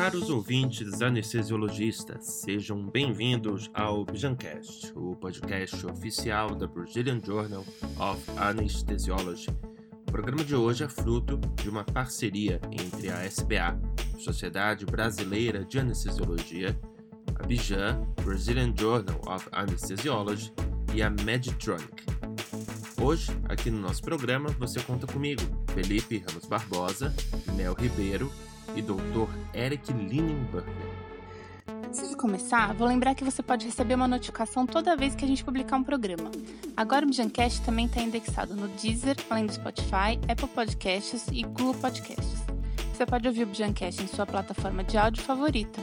Caros ouvintes anestesiologistas, sejam bem-vindos ao Bijancast, o podcast oficial da Brazilian Journal of Anesthesiology. O programa de hoje é fruto de uma parceria entre a SBA, Sociedade Brasileira de Anestesiologia, a Bijan, Brazilian Journal of Anesthesiology e a Medtronic. Hoje, aqui no nosso programa, você conta comigo, Felipe Ramos Barbosa, Mel Ribeiro e Dr. Eric Linenberger. Antes de começar, vou lembrar que você pode receber uma notificação toda vez que a gente publicar um programa. Agora o Bijancast também está indexado no Deezer, além do Spotify, Apple Podcasts e Google Podcasts. Você pode ouvir o Bijancast em sua plataforma de áudio favorita.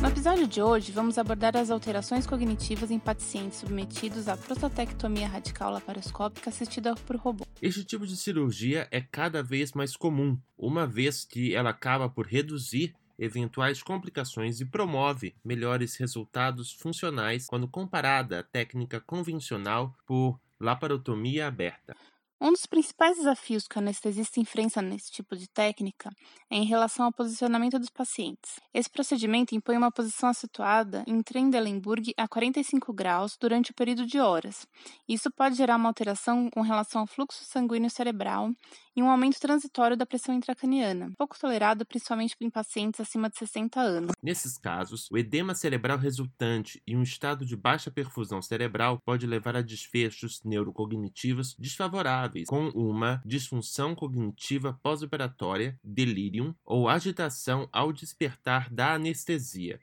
No episódio de hoje, vamos abordar as alterações cognitivas em pacientes submetidos à prostatectomia radical laparoscópica assistida por robô. Este tipo de cirurgia é cada vez mais comum, uma vez que ela acaba por reduzir eventuais complicações e promove melhores resultados funcionais quando comparada à técnica convencional por laparotomia aberta. Um dos principais desafios que o anestesista enfrenta nesse tipo de técnica é em relação ao posicionamento dos pacientes. Esse procedimento impõe uma posição situada em Trendelenburg a 45 graus durante o período de horas. Isso pode gerar uma alteração com relação ao fluxo sanguíneo cerebral e um aumento transitório da pressão intracraniana, pouco tolerado principalmente em pacientes acima de 60 anos. Nesses casos, o edema cerebral resultante e um estado de baixa perfusão cerebral pode levar a desfechos neurocognitivos desfavoráveis, com uma disfunção cognitiva pós-operatória, delírio ou agitação ao despertar da anestesia.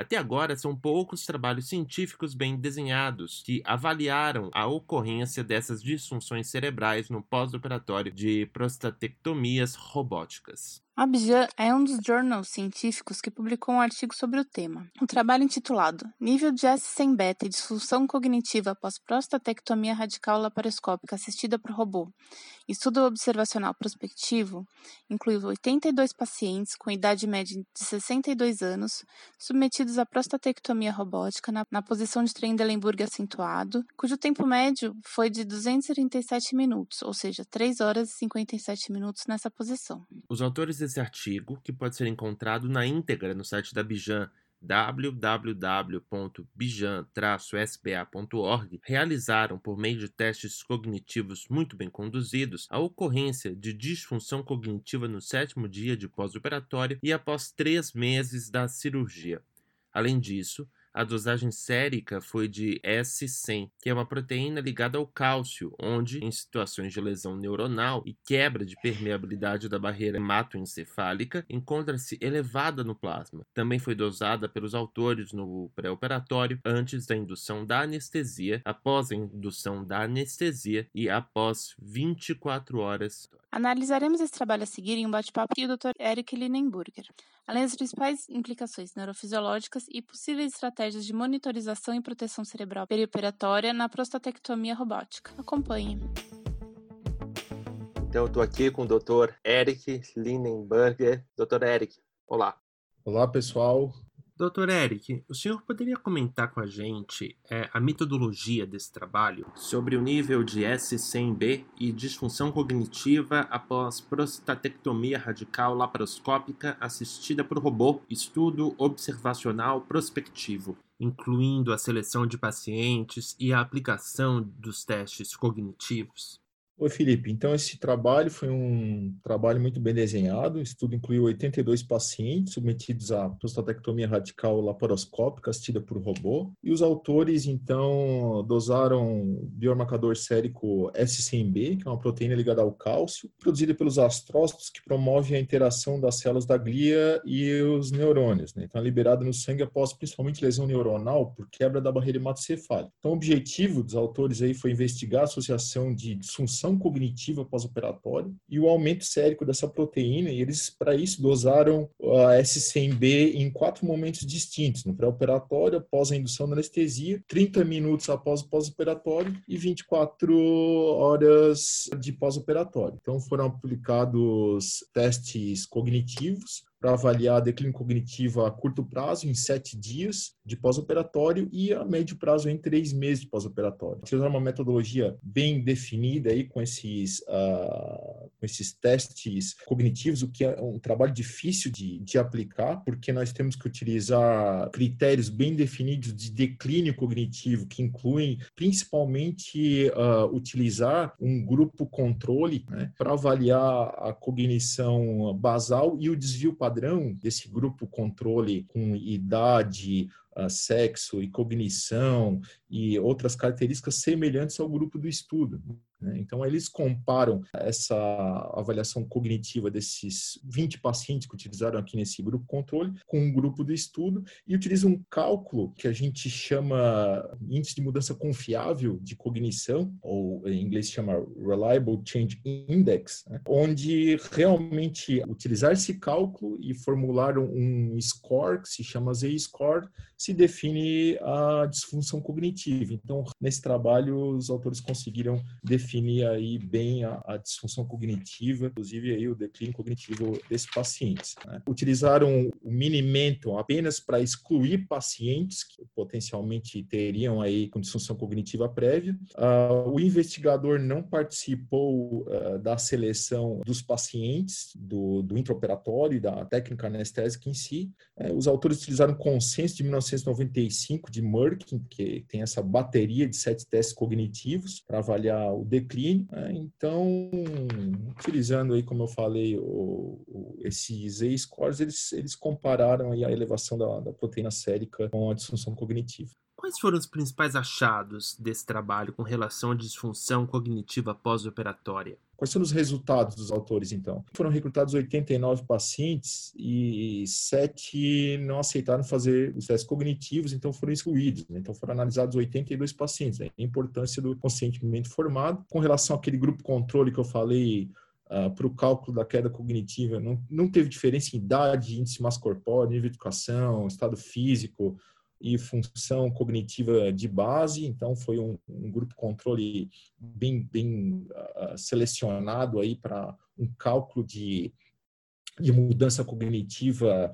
Até agora, são poucos trabalhos científicos bem desenhados que avaliaram a ocorrência dessas disfunções cerebrais no pós-operatório de prostatectomias robóticas. Abjan é um dos journals científicos que publicou um artigo sobre o tema. Um trabalho intitulado Nível de S100 beta e disfunção cognitiva após prostatectomia radical laparoscópica assistida por robô. Estudo observacional prospectivo incluiu 82 pacientes com idade média de 62 anos submetidos à prostatectomia robótica na, na posição de Trendelenburg acentuado, cujo tempo médio foi de 237 minutos, ou seja, 3 horas e 57 minutos nessa posição. Os autores desse artigo, que pode ser encontrado na íntegra no site da Bijan, www.bijan-sba.org, realizaram, por meio de testes cognitivos muito bem conduzidos, a ocorrência de disfunção cognitiva no sétimo dia de pós-operatório e após três meses da cirurgia. Além disso, a dosagem sérica foi de S100, que é uma proteína ligada ao cálcio, onde, em situações de lesão neuronal e quebra de permeabilidade da barreira hematoencefálica, encontra-se elevada no plasma. Também foi dosada pelos autores no pré-operatório, antes da indução da anestesia, após a indução da anestesia e após 24 horas. Analisaremos esse trabalho a seguir em um bate-papo com o Dr. Eric Linenburger além das principais implicações neurofisiológicas e possíveis estratégias de monitorização e proteção cerebral perioperatória na prostatectomia robótica. Acompanhe. Então, eu estou aqui com o Dr. Eric Linenberger. Dr. Eric, olá. Olá, pessoal. Doutor Eric, o senhor poderia comentar com a gente é, a metodologia desse trabalho sobre o nível de S100B e disfunção cognitiva após prostatectomia radical laparoscópica assistida por robô, estudo observacional prospectivo, incluindo a seleção de pacientes e a aplicação dos testes cognitivos? Oi, Felipe. Então, esse trabalho foi um trabalho muito bem desenhado. O estudo incluiu 82 pacientes submetidos à prostatectomia radical laparoscópica assistida por robô. E os autores, então, dosaram biomarcador sérico S100B, que é uma proteína ligada ao cálcio, produzida pelos astrócitos, que promove a interação das células da glia e os neurônios. Né? Então, é liberada no sangue após principalmente lesão neuronal por quebra da barreira hematocefálica. Então, o objetivo dos autores aí foi investigar a associação de disfunção cognitiva pós-operatória e o aumento sérico dessa proteína, e eles, para isso, dosaram a S100B em quatro momentos distintos, no pré-operatório, após a indução da anestesia, 30 minutos após o pós-operatório e 24 horas de pós-operatório. Então, foram aplicados testes cognitivos, para avaliar a declínio cognitivo a curto prazo, em sete dias de pós-operatório, e a médio prazo em três meses de pós-operatório. Utilizar uma metodologia bem definida aí com esses uh, com esses testes cognitivos, o que é um trabalho difícil de, de aplicar, porque nós temos que utilizar critérios bem definidos de declínio cognitivo, que incluem principalmente uh, utilizar um grupo controle né, para avaliar a cognição basal e o desvio padrão desse grupo controle com idade, sexo e cognição e outras características semelhantes ao grupo do estudo. Né? Então, eles comparam essa avaliação cognitiva desses 20 pacientes que utilizaram aqui nesse grupo controle com um grupo do estudo e utilizam um cálculo que a gente chama índice de mudança confiável de cognição, ou em inglês chama Reliable Change Index, né? onde realmente utilizar esse cálculo e formular um score que se chama Z-score se define a disfunção cognitiva. Então, nesse trabalho, os autores conseguiram definir aí bem a, a disfunção cognitiva, inclusive aí o declínio cognitivo desses pacientes. Né? Utilizaram o Minimenton apenas para excluir pacientes que potencialmente teriam aí com disfunção cognitiva prévia. Uh, o investigador não participou uh, da seleção dos pacientes, do, do intraoperatório, da técnica anestésica em si. Uh, os autores utilizaram consenso de 19 1995 de Merck, que tem essa bateria de sete testes cognitivos para avaliar o declínio. Né? Então, utilizando aí, como eu falei, o, o, esses Z-scores, eles, eles compararam aí a elevação da, da proteína sérica com a disfunção cognitiva. Quais foram os principais achados desse trabalho com relação à disfunção cognitiva pós-operatória? Quais foram os resultados dos autores, então? Foram recrutados 89 pacientes e 7 não aceitaram fazer os testes cognitivos, então foram excluídos. Né? Então foram analisados 82 pacientes. Né? A importância do consentimento formado. Com relação àquele grupo controle que eu falei, Uh, para o cálculo da queda cognitiva, não, não teve diferença em idade, índice massa corpóreo, nível de educação, estado físico, e função cognitiva de base, então foi um, um grupo controle bem, bem uh, selecionado aí para um cálculo de, de mudança cognitiva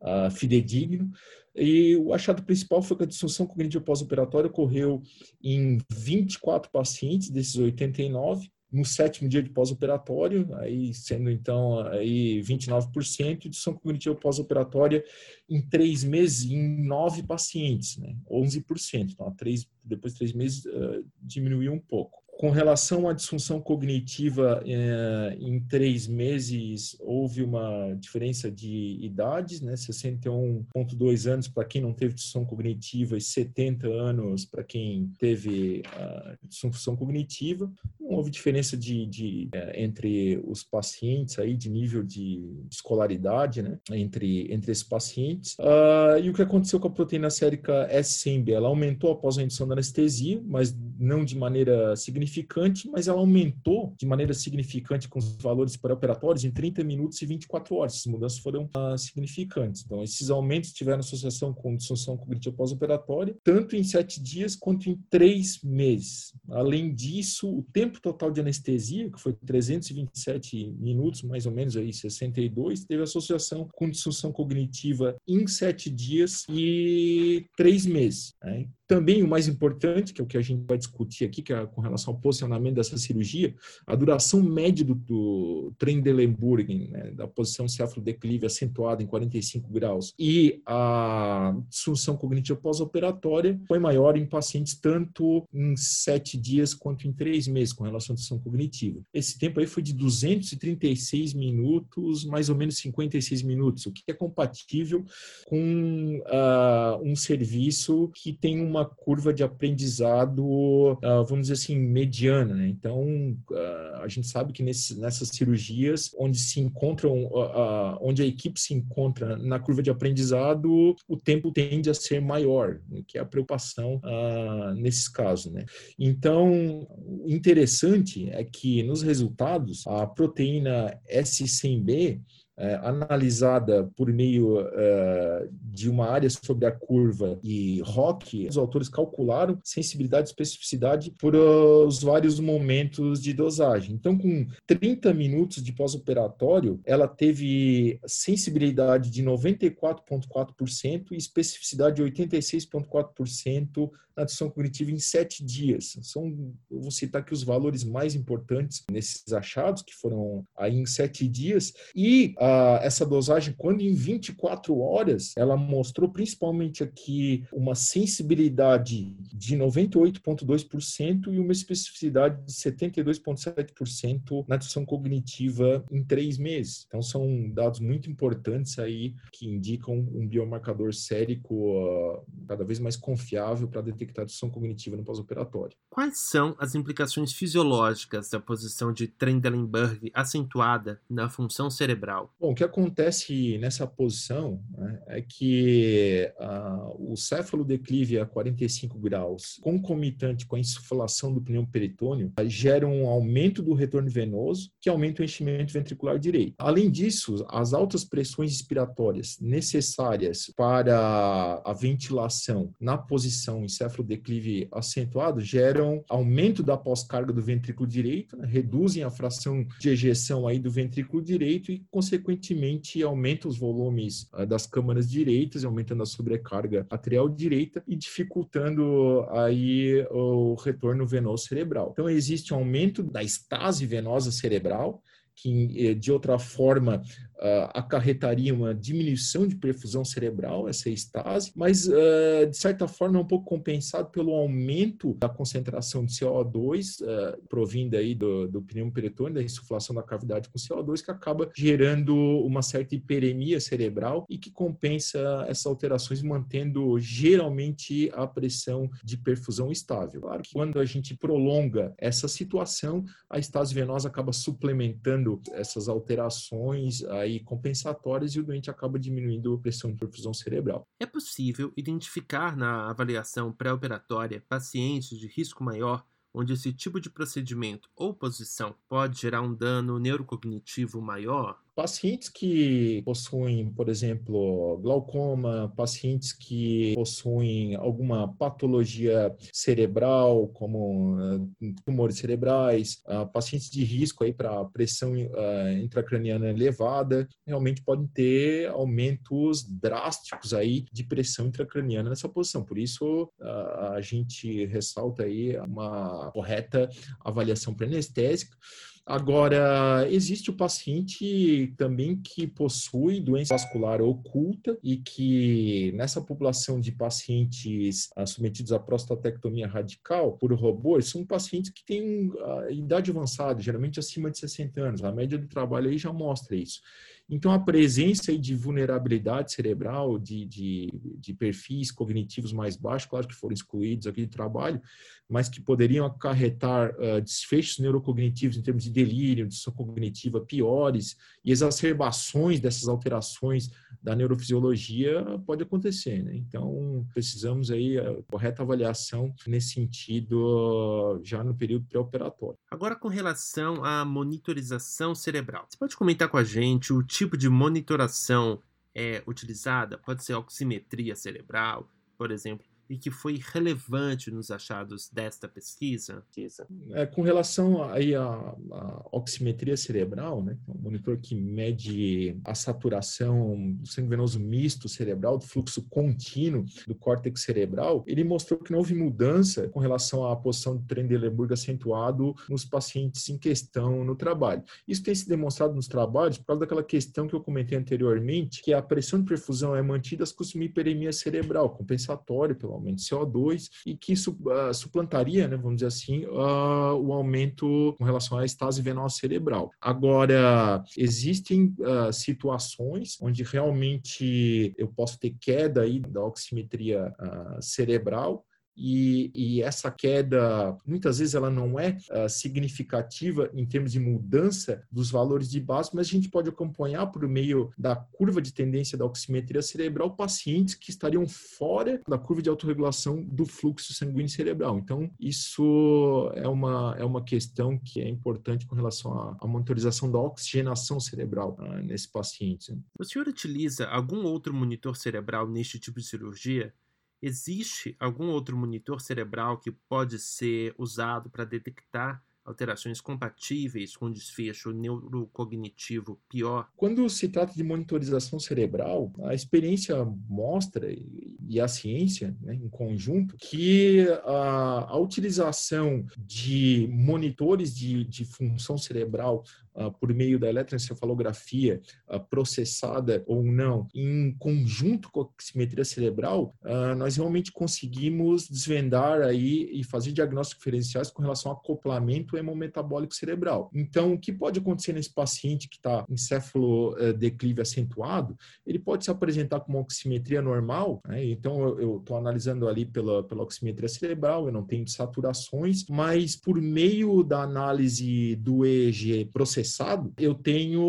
uh, fidedigno. E o achado principal foi que a disfunção cognitiva pós-operatória ocorreu em 24 pacientes desses 89, no sétimo dia de pós-operatório, aí sendo então aí 29% de disfunção cognitiva pós-operatória em três meses em nove pacientes, né? 11%. Então, três, depois de três meses uh, diminuiu um pouco. Com relação à disfunção cognitiva, é, em três meses houve uma diferença de idades, né? 61,2 anos para quem não teve disfunção cognitiva e 70 anos para quem teve a disfunção cognitiva. Houve diferença de, de é, entre os pacientes aí de nível de escolaridade, né? Entre entre esses pacientes. Uh, e o que aconteceu com a proteína sérica S100B? Ela aumentou após a indução da anestesia, mas não de maneira significante, mas ela aumentou de maneira significante com os valores pré-operatórios em 30 minutos e 24 horas. Essas mudanças foram uh, significantes. Então, esses aumentos tiveram associação com disfunção cognitiva pós-operatória, tanto em sete dias quanto em três meses. Além disso, o tempo total de anestesia, que foi 327 minutos, mais ou menos aí 62, teve associação com disfunção cognitiva em sete dias e três meses. Né? Também o mais importante, que é o que a gente vai discutir aqui, que é com relação ao posicionamento dessa cirurgia, a duração média do, do Trendelenburg, né, da posição cefalodeclive acentuada em 45 graus, e a disfunção cognitiva pós-operatória foi maior em pacientes tanto em sete dias quanto em três meses, com relação à disfunção cognitiva. Esse tempo aí foi de 236 minutos, mais ou menos 56 minutos, o que é compatível com uh, um serviço que tem uma uma curva de aprendizado, uh, vamos dizer assim, mediana. Né? Então, uh, a gente sabe que nesse, nessas cirurgias, onde se encontram, uh, onde a equipe se encontra na curva de aprendizado, o tempo tende a ser maior, que é a preocupação nesses casos. Né? Então, o interessante é que nos resultados, a proteína S100B é, analisada por meio é, de uma área sobre a curva e ROC, os autores calcularam sensibilidade e especificidade por uh, os vários momentos de dosagem. Então, com 30 minutos de pós-operatório, ela teve sensibilidade de 94,4% e especificidade de 86,4% na decisão cognitiva em sete dias. São, eu vou citar aqui os valores mais importantes nesses achados, que foram aí em sete dias, e essa dosagem, quando em 24 horas, ela mostrou principalmente aqui uma sensibilidade de 98,2% e uma especificidade de 72,7% na decisão cognitiva em três meses. Então, são dados muito importantes aí que indicam um biomarcador sérico uh, cada vez mais confiável para detectar disfunção cognitiva no pós-operatório. Quais são as implicações fisiológicas da posição de Trendelenburg acentuada na função cerebral? Bom, o que acontece nessa posição né, é que uh, o céfalo-declive a 45 graus, concomitante com a insuflação do pneu peritônio, uh, gera um aumento do retorno venoso, que aumenta o enchimento ventricular direito. Além disso, as altas pressões respiratórias necessárias para a ventilação na posição encefalocraniana declive acentuado geram aumento da pós-carga do ventrículo direito, né, reduzem a fração de ejeção aí do ventrículo direito e, consequentemente, aumentam os volumes uh, das câmaras direitas, aumentando a sobrecarga arterial direita e dificultando aí o retorno venoso cerebral. Então, existe um aumento da estase venosa cerebral, que eh, de outra forma uh, acarretaria uma diminuição de perfusão cerebral, essa estase, mas uh, de certa forma é um pouco compensado pelo aumento da concentração de CO2 uh, provinda aí do, do pneumo peritônio, da insuflação da cavidade com CO2, que acaba gerando uma certa hiperemia cerebral e que compensa essas alterações, mantendo geralmente a pressão de perfusão estável. Claro que quando a gente prolonga essa situação, a estase venosa acaba suplementando essas alterações aí aí compensatórias e o doente acaba diminuindo a pressão de perfusão cerebral. É possível identificar na avaliação pré-operatória pacientes de risco maior onde esse tipo de procedimento ou posição pode gerar um dano neurocognitivo maior? Pacientes que possuem, por exemplo, glaucoma, pacientes que possuem alguma patologia cerebral, como uh, tumores cerebrais, uh, pacientes de risco aí para pressão uh, intracraniana elevada, realmente podem ter aumentos drásticos aí de pressão intracraniana nessa posição. Por isso, a gente ressalta aí uma correta avaliação pré-anestésica. Agora, existe o paciente também que possui doença vascular oculta e que nessa população de pacientes ah, submetidos à prostatectomia radical por robô, são pacientes que têm uh, idade avançada, geralmente acima de 60 anos. A média do trabalho aí já mostra isso. Então, a presença de vulnerabilidade cerebral, de, de, de, perfis cognitivos mais baixos, claro que foram excluídos aqui de trabalho, mas que poderiam acarretar uh, desfechos neurocognitivos em termos de delírio, de cognitiva piores e exacerbações dessas alterações da neurofisiologia pode acontecer. Né? Então, precisamos aí a correta avaliação nesse sentido já no período pré-operatório. Agora, com relação à monitorização cerebral, você pode comentar com a gente o tipo de monitoração é utilizada? Pode ser oximetria cerebral, por exemplo, e que foi relevante nos achados desta pesquisa? É, com relação aí à, à oximetria cerebral, né, um monitor que mede a saturação do sangue venoso misto cerebral, do fluxo contínuo do córtex cerebral, ele mostrou que não houve mudança com relação à posição do Trendelenburg acentuado nos pacientes em questão no trabalho. Isso tem se demonstrado nos trabalhos por causa daquela questão que eu comentei anteriormente, que a pressão de perfusão é mantida com uma hiperemia cerebral, compensatório pelo aumento de CO2, e que isso uh, suplantaria, né, vamos dizer assim, uh, o aumento com relação à estase venosa cerebral. Agora, existem uh, situações onde realmente eu posso ter queda aí da oximetria cerebral, e, e essa queda, muitas vezes, ela não é uh, significativa em termos de mudança dos valores de base, mas a gente pode acompanhar por meio da curva de tendência da oximetria cerebral pacientes que estariam fora da curva de autorregulação do fluxo sanguíneo cerebral. Então, isso é uma, é uma questão que é importante com relação à, à monitorização da oxigenação cerebral uh, nesse paciente. O senhor utiliza algum outro monitor cerebral neste tipo de cirurgia? Existe algum outro monitor cerebral que pode ser usado para detectar alterações compatíveis com desfecho neurocognitivo pior? Quando se trata de monitorização cerebral, a experiência mostra, e a ciência né, em conjunto, que a, a utilização de monitores de, de função cerebral por meio da eletroencefalografia uh, processada ou não, em conjunto com a oximetria cerebral, uh, nós realmente conseguimos desvendar aí e fazer diagnósticos diferenciais com relação ao acoplamento hemometabólico cerebral. Então, o que pode acontecer nesse paciente que está encéfalo eh, acentuado? Ele pode se apresentar com uma oximetria normal, né? então eu estou analisando ali pela, pela oximetria cerebral, eu não tenho saturações, mas por meio da análise do EEG processado, eu tenho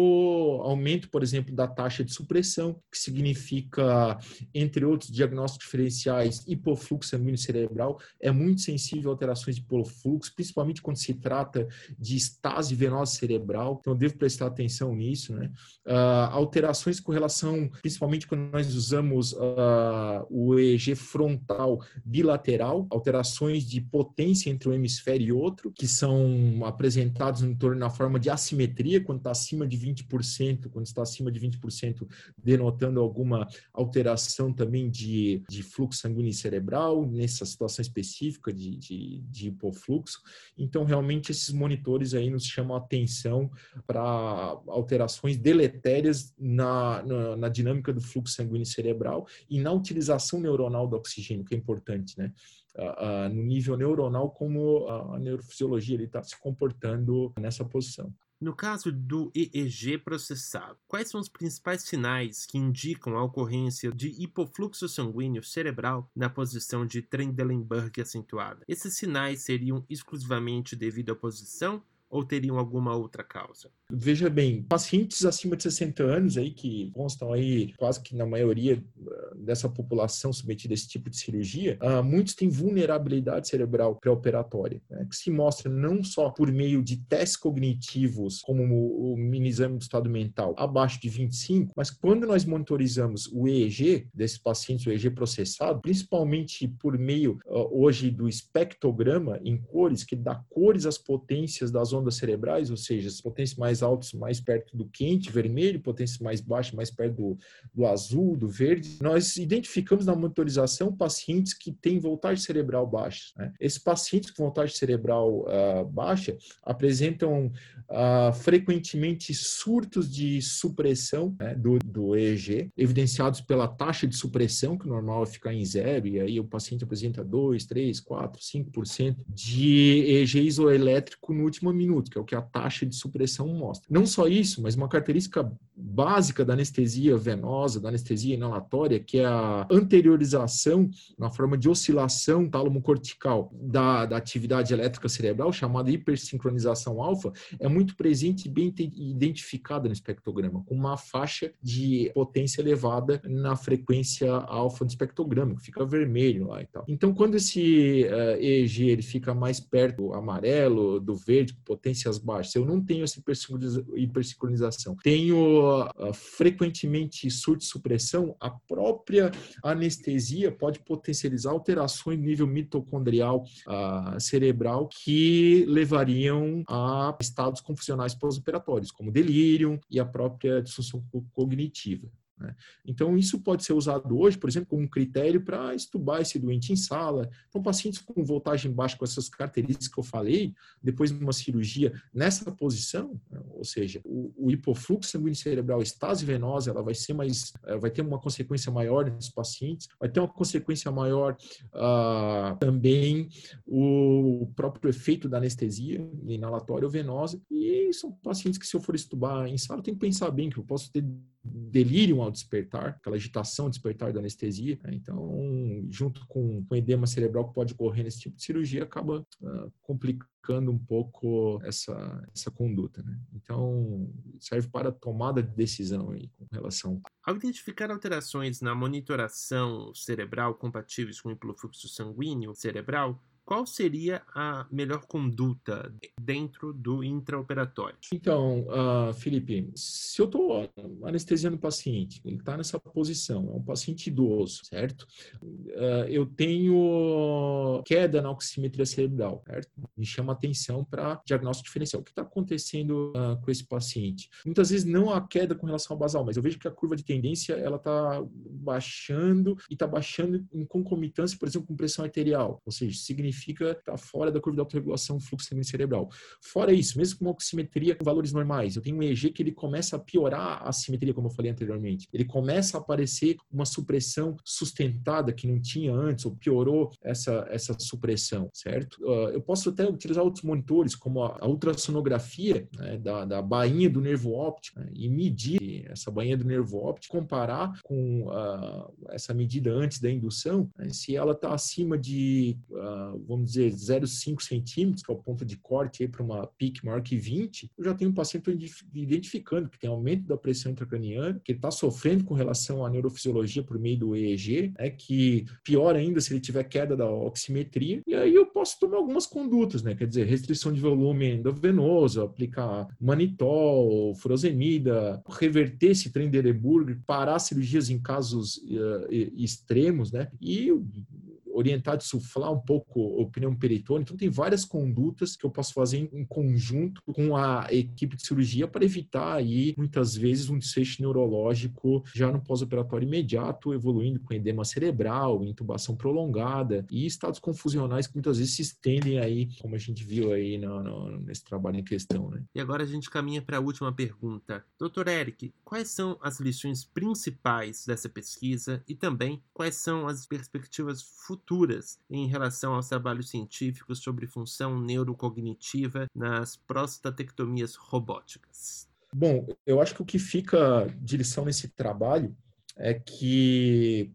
aumento, por exemplo, da taxa de supressão, que significa, entre outros diagnósticos diferenciais, hipofluxo sanguíneo cerebral, é muito sensível a alterações de hipofluxo, principalmente quando se trata de estase venosa cerebral, então devo prestar atenção nisso, né? Uh, alterações com relação, principalmente quando nós usamos uh, o EEG frontal bilateral, alterações de potência entre um hemisfério e outro, que são apresentados no torno na forma de assimetria assimetria, quando está acima de 20%, quando está acima de 20%, denotando alguma alteração também de, de fluxo sanguíneo cerebral, nessa situação específica de, de, de hipofluxo. Então, realmente, esses monitores aí nos chamam a atenção para alterações deletérias na, na, na dinâmica do fluxo sanguíneo cerebral e na utilização neuronal do oxigênio, que é importante, né? Uh, uh, no nível neuronal, como a neurofisiologia está se comportando nessa posição. No caso do EEG processado, quais são os principais sinais que indicam a ocorrência de hipofluxo sanguíneo cerebral na posição de Trendelenburg acentuada? Esses sinais seriam exclusivamente devido à posição ou teriam alguma outra causa? Veja bem, pacientes acima de 60 anos aí que constam aí quase que na maioria ah, dessa população submetida a esse tipo de cirurgia, uh, muitos têm vulnerabilidade cerebral pré-operatória, né, que se mostra não só por meio de testes cognitivos, como o, o mini exame do estado mental, abaixo de 25, mas quando nós monitorizamos o EEG desses pacientes, o EEG processado, principalmente por meio uh, hoje do espectrograma em cores, que dá cores às potências das ondas cerebrais, ou seja, as potências mais altos mais perto do quente, vermelho, potências mais baixas mais perto do, do azul, do verde. Nós identificamos na monitorização pacientes que têm voltagem cerebral baixa. Né? Esses pacientes com voltagem cerebral uh, baixa apresentam uh, frequentemente surtos de supressão né, do, do EEG, evidenciados pela taxa de supressão, que normal é ficar em zero, e aí o paciente apresenta 2, 3, 4, 5% de EEG isoelétrico no último minuto, que é o que a taxa de supressão mostra. Não só isso, mas uma característica básica da anestesia venosa, da anestesia inalatória, que é a anteriorização na forma de oscilação tálamo-cortical da, da atividade elétrica cerebral, chamada hipersincronização alfa, é muito presente e bem identificada no espectrograma, com uma faixa de potência elevada na frequência alfa do espectrograma, que fica vermelho lá e tal. Então, quando esse uh, eh, EEG ele fica mais perto do amarelo, do verde, potências baixas, eu não tenho essa hipersincronização. Tenho uh, frequentemente surto de supressão, a própria anestesia pode potencializar alterações no nível mitocondrial uh, cerebral que levariam a estados confusionais pós-operatórios, como delírio e a própria disfunção cognitiva. Né? Então, isso pode ser usado hoje, por exemplo, como um critério para estubar esse doente em sala. Então, pacientes com voltagem baixa, com essas características que eu falei, depois de uma cirurgia nessa posição, né? ou seja, o, o, hipofluxo sanguíneo cerebral, estase venosa, ela vai ser mais, vai ter uma consequência maior nesses pacientes, vai ter uma consequência maior uh, também o próprio efeito da anestesia inalatória ou venosa, e são pacientes que, se eu for estubar em sala, tenho que pensar bem que eu posso ter delírio despertar, aquela agitação despertar da anestesia. Né? Então, junto com, o edema cerebral que pode ocorrer nesse tipo de cirurgia, acaba uh, complicando um pouco essa, essa conduta. Né? Então, serve para tomada de decisão aí com relação. Ao identificar alterações na monitoração cerebral compatíveis com o influxo sanguíneo cerebral, qual seria a melhor conduta dentro do intraoperatório? Então, uh, Felipe, se eu estou anestesiando o paciente, ele está nessa posição, é um paciente idoso, certo? Uh, eu tenho queda na oximetria cerebral, certo? Me chama atenção para diagnóstico diferencial. O que está acontecendo uh, com esse paciente? Muitas vezes não a queda com relação ao basal, mas eu vejo que a curva de tendência ela está baixando e está baixando em concomitância, por exemplo, com pressão arterial, ou seja, significa significa tá fora da curva de autorregulação fluxo sanguíneo cerebral. Fora isso, mesmo com uma oximetria com valores normais, eu tenho um EEG que ele começa a piorar a simetria, como eu falei anteriormente. Ele começa a aparecer uma supressão sustentada que não tinha antes, ou piorou essa, essa supressão, certo? Uh, eu posso até utilizar outros monitores, como a, a ultrassonografia né, da, da bainha do nervo óptico, né, e medir essa bainha do nervo óptico, comparar com uh, essa medida antes da indução, né, se ela está acima de uh, vamos dizer, 0,5 centímetros, que é o ponto de corte para uma PIC maior que 20, eu já tenho um paciente identificando que tem aumento da pressão intracraniana, que ele está sofrendo com relação à neurofisiologia por meio do EEG, é que pior ainda se ele tiver queda da oximetria, e aí eu posso tomar algumas condutas, né? Quer dizer, restrição de volume endovenoso, aplicar manitol, furosemida, reverter esse Trendelenburg, parar cirurgias em casos uh, extremos, né? E orientar, suflar um pouco o pneu peritônio. Então, tem várias condutas que eu posso fazer em conjunto com a equipe de cirurgia para evitar aí, muitas vezes, um desfecho neurológico já no pós-operatório imediato, evoluindo com edema cerebral, intubação prolongada e estados confusionais que muitas vezes se estendem aí, como a gente viu aí no, no, nesse trabalho em questão. Né? E agora a gente caminha para a última pergunta. Doutor Eric, quais são as lições principais dessa pesquisa e também quais são as perspectivas futuras futuras em relação aos trabalhos científicos sobre função neurocognitiva nas prostatectomias robóticas? Bom, eu acho que o que fica de lição nesse trabalho é que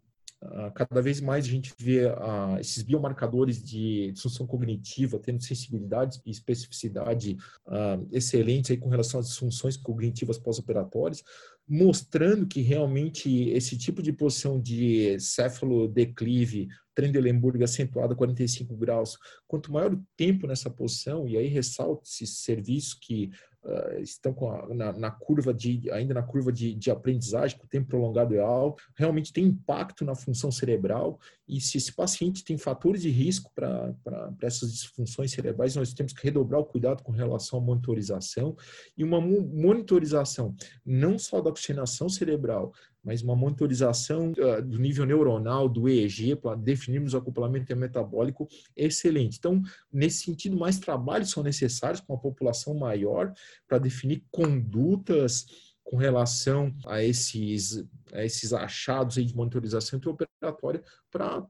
cada vez mais a gente vê uh, esses biomarcadores de disfunção cognitiva tendo sensibilidade e especificidade uh, excelentes aí com relação às disfunções cognitivas pós-operatórias, mostrando que realmente esse tipo de posição de céfalo-declive, Trendelenburg acentuado a 45 graus, quanto maior o tempo nessa posição, e aí ressalta esse serviço que uh, estão a, na, na, curva de, ainda na curva de, de aprendizagem, com o tempo prolongado é alto, realmente tem impacto na função cerebral, e se esse paciente tem fatores de risco para essas disfunções cerebrais, nós temos que redobrar o cuidado com relação à monitorização, e uma monitorização não só da oxigenação cerebral, mas uma monitorização uh, do nível neuronal, do EEG, para definirmos o acoplamento metabólico excelente. Então, nesse sentido, mais trabalhos são necessários com a população maior para definir condutas com relação a esses, a esses achados de monitorização intraoperatória para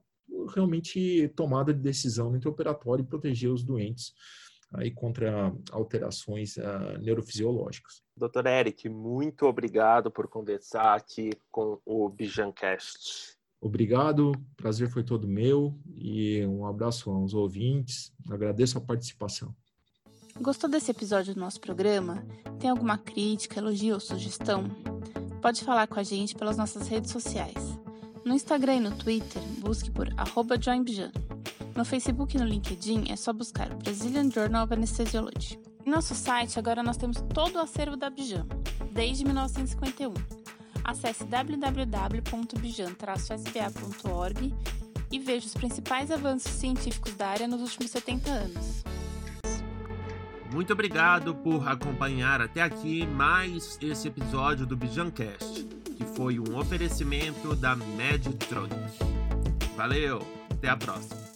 realmente tomada de decisão no intraoperatório e proteger os doentes aí contra alterações uh, neurofisiológicas. Doutor Eric, muito obrigado por conversar aqui com o Bijancast. Obrigado, prazer foi todo meu e um abraço aos ouvintes. Agradeço a participação. Gostou desse episódio do nosso programa? Tem alguma crítica, elogio ou sugestão? Pode falar com a gente pelas nossas redes sociais. No Instagram e no Twitter, busque por @joinbijan. No Facebook e no LinkedIn é só buscar Brazilian Journal of Anesthesiology. Em nosso site agora nós temos todo o acervo da Bijan, desde 1951. Acesse www.bijan-sba.org e veja os principais avanços científicos da área nos últimos 70 anos. Muito obrigado por acompanhar até aqui mais esse episódio do Bijancast, que foi um oferecimento da Medtronic. Valeu, até a próxima.